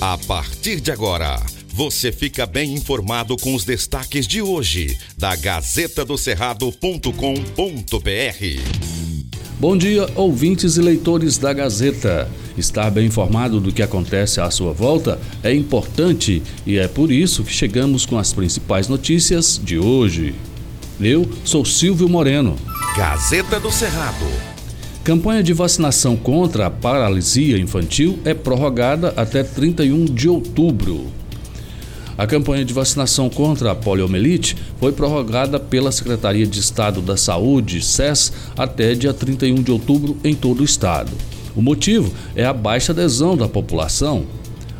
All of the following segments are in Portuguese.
A partir de agora, você fica bem informado com os destaques de hoje da Gazeta do Cerrado.com.br. Bom dia, ouvintes e leitores da Gazeta. Estar bem informado do que acontece à sua volta é importante e é por isso que chegamos com as principais notícias de hoje. Eu sou Silvio Moreno. Gazeta do Cerrado. Campanha de vacinação contra a paralisia infantil é prorrogada até 31 de outubro. A campanha de vacinação contra a poliomielite foi prorrogada pela Secretaria de Estado da Saúde, SES, até dia 31 de outubro em todo o estado. O motivo é a baixa adesão da população.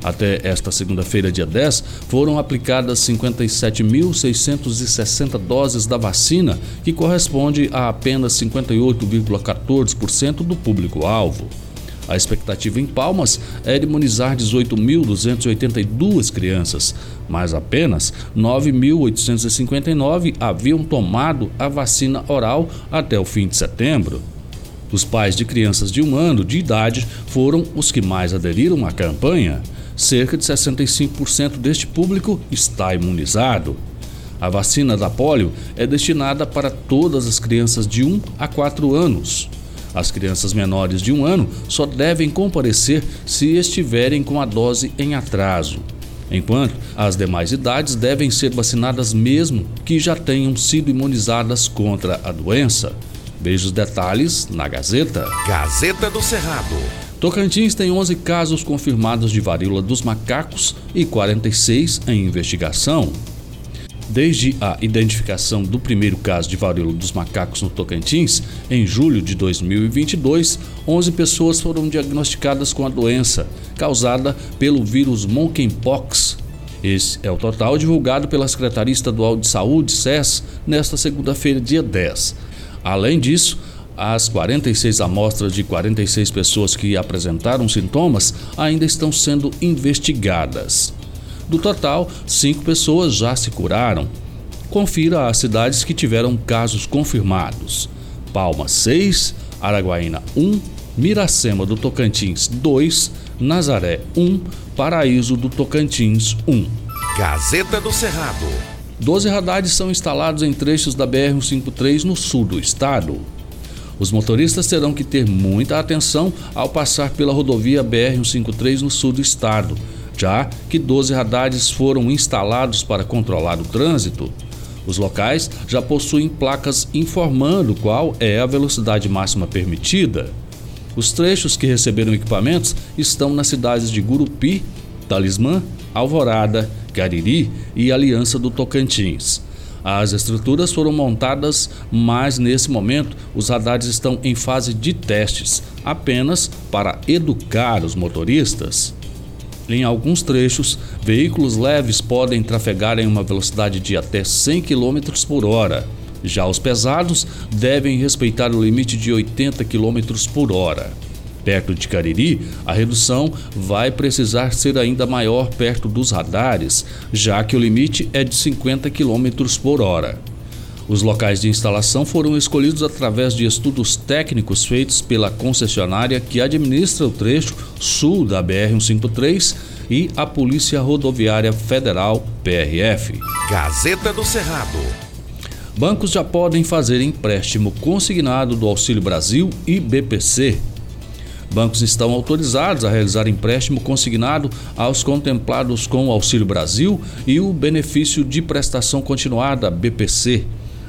Até esta segunda-feira, dia 10, foram aplicadas 57.660 doses da vacina, que corresponde a apenas 58,14% do público-alvo. A expectativa em Palmas é de imunizar 18.282 crianças, mas apenas 9.859 haviam tomado a vacina oral até o fim de setembro. Os pais de crianças de um ano de idade foram os que mais aderiram à campanha. Cerca de 65% deste público está imunizado. A vacina da polio é destinada para todas as crianças de 1 a 4 anos. As crianças menores de um ano só devem comparecer se estiverem com a dose em atraso, enquanto as demais idades devem ser vacinadas mesmo que já tenham sido imunizadas contra a doença. Veja os detalhes na Gazeta. Gazeta do Cerrado. Tocantins tem 11 casos confirmados de varíola dos macacos e 46 em investigação. Desde a identificação do primeiro caso de varíola dos macacos no Tocantins, em julho de 2022, 11 pessoas foram diagnosticadas com a doença, causada pelo vírus monkeypox. Esse é o total divulgado pela Secretaria Estadual de Saúde, SES, nesta segunda-feira, dia 10. Além disso, as 46 amostras de 46 pessoas que apresentaram sintomas ainda estão sendo investigadas. Do total, cinco pessoas já se curaram. Confira as cidades que tiveram casos confirmados: Palma 6, Araguaína 1, Miracema do Tocantins 2, Nazaré 1, Paraíso do Tocantins 1. Gazeta do Cerrado. 12 radares são instalados em trechos da BR-153 no sul do estado. Os motoristas terão que ter muita atenção ao passar pela rodovia BR-153 no sul do estado já que 12 radares foram instalados para controlar o trânsito. Os locais já possuem placas informando qual é a velocidade máxima permitida. Os trechos que receberam equipamentos estão nas cidades de Gurupi, Talismã, Alvorada, Cariri e Aliança do Tocantins. As estruturas foram montadas, mas nesse momento os radares estão em fase de testes, apenas para educar os motoristas. Em alguns trechos, veículos leves podem trafegar em uma velocidade de até 100 km por hora. Já os pesados devem respeitar o limite de 80 km por hora. Perto de Cariri, a redução vai precisar ser ainda maior perto dos radares, já que o limite é de 50 km por hora. Os locais de instalação foram escolhidos através de estudos técnicos feitos pela concessionária que administra o trecho sul da BR-153 e a Polícia Rodoviária Federal, PRF. Gazeta do Cerrado. Bancos já podem fazer empréstimo consignado do Auxílio Brasil e BPC. Bancos estão autorizados a realizar empréstimo consignado aos contemplados com o Auxílio Brasil e o benefício de prestação continuada BPC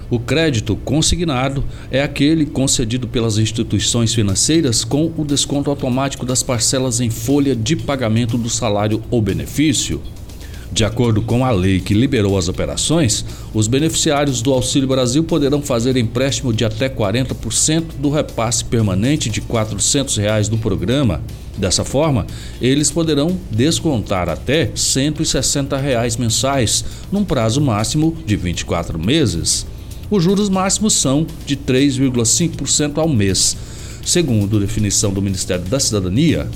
o crédito consignado é aquele concedido pelas instituições financeiras com o desconto automático das parcelas em folha de pagamento do salário ou benefício. De acordo com a lei que liberou as operações, os beneficiários do Auxílio Brasil poderão fazer empréstimo de até 40% do repasse permanente de 400 reais do programa. Dessa forma, eles poderão descontar até 160 reais mensais, num prazo máximo de 24 meses os juros máximos são de 3,5% ao mês, segundo definição do Ministério da Cidadania.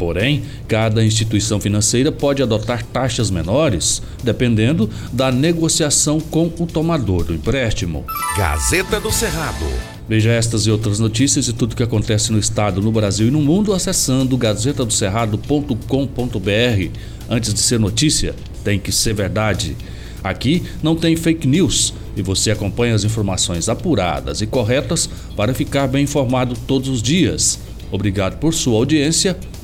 Porém, cada instituição financeira pode adotar taxas menores, dependendo da negociação com o tomador do empréstimo. Gazeta do Cerrado. Veja estas e outras notícias e tudo que acontece no estado, no Brasil e no mundo acessando gazetadocerrado.com.br. Antes de ser notícia, tem que ser verdade. Aqui não tem fake news e você acompanha as informações apuradas e corretas para ficar bem informado todos os dias. Obrigado por sua audiência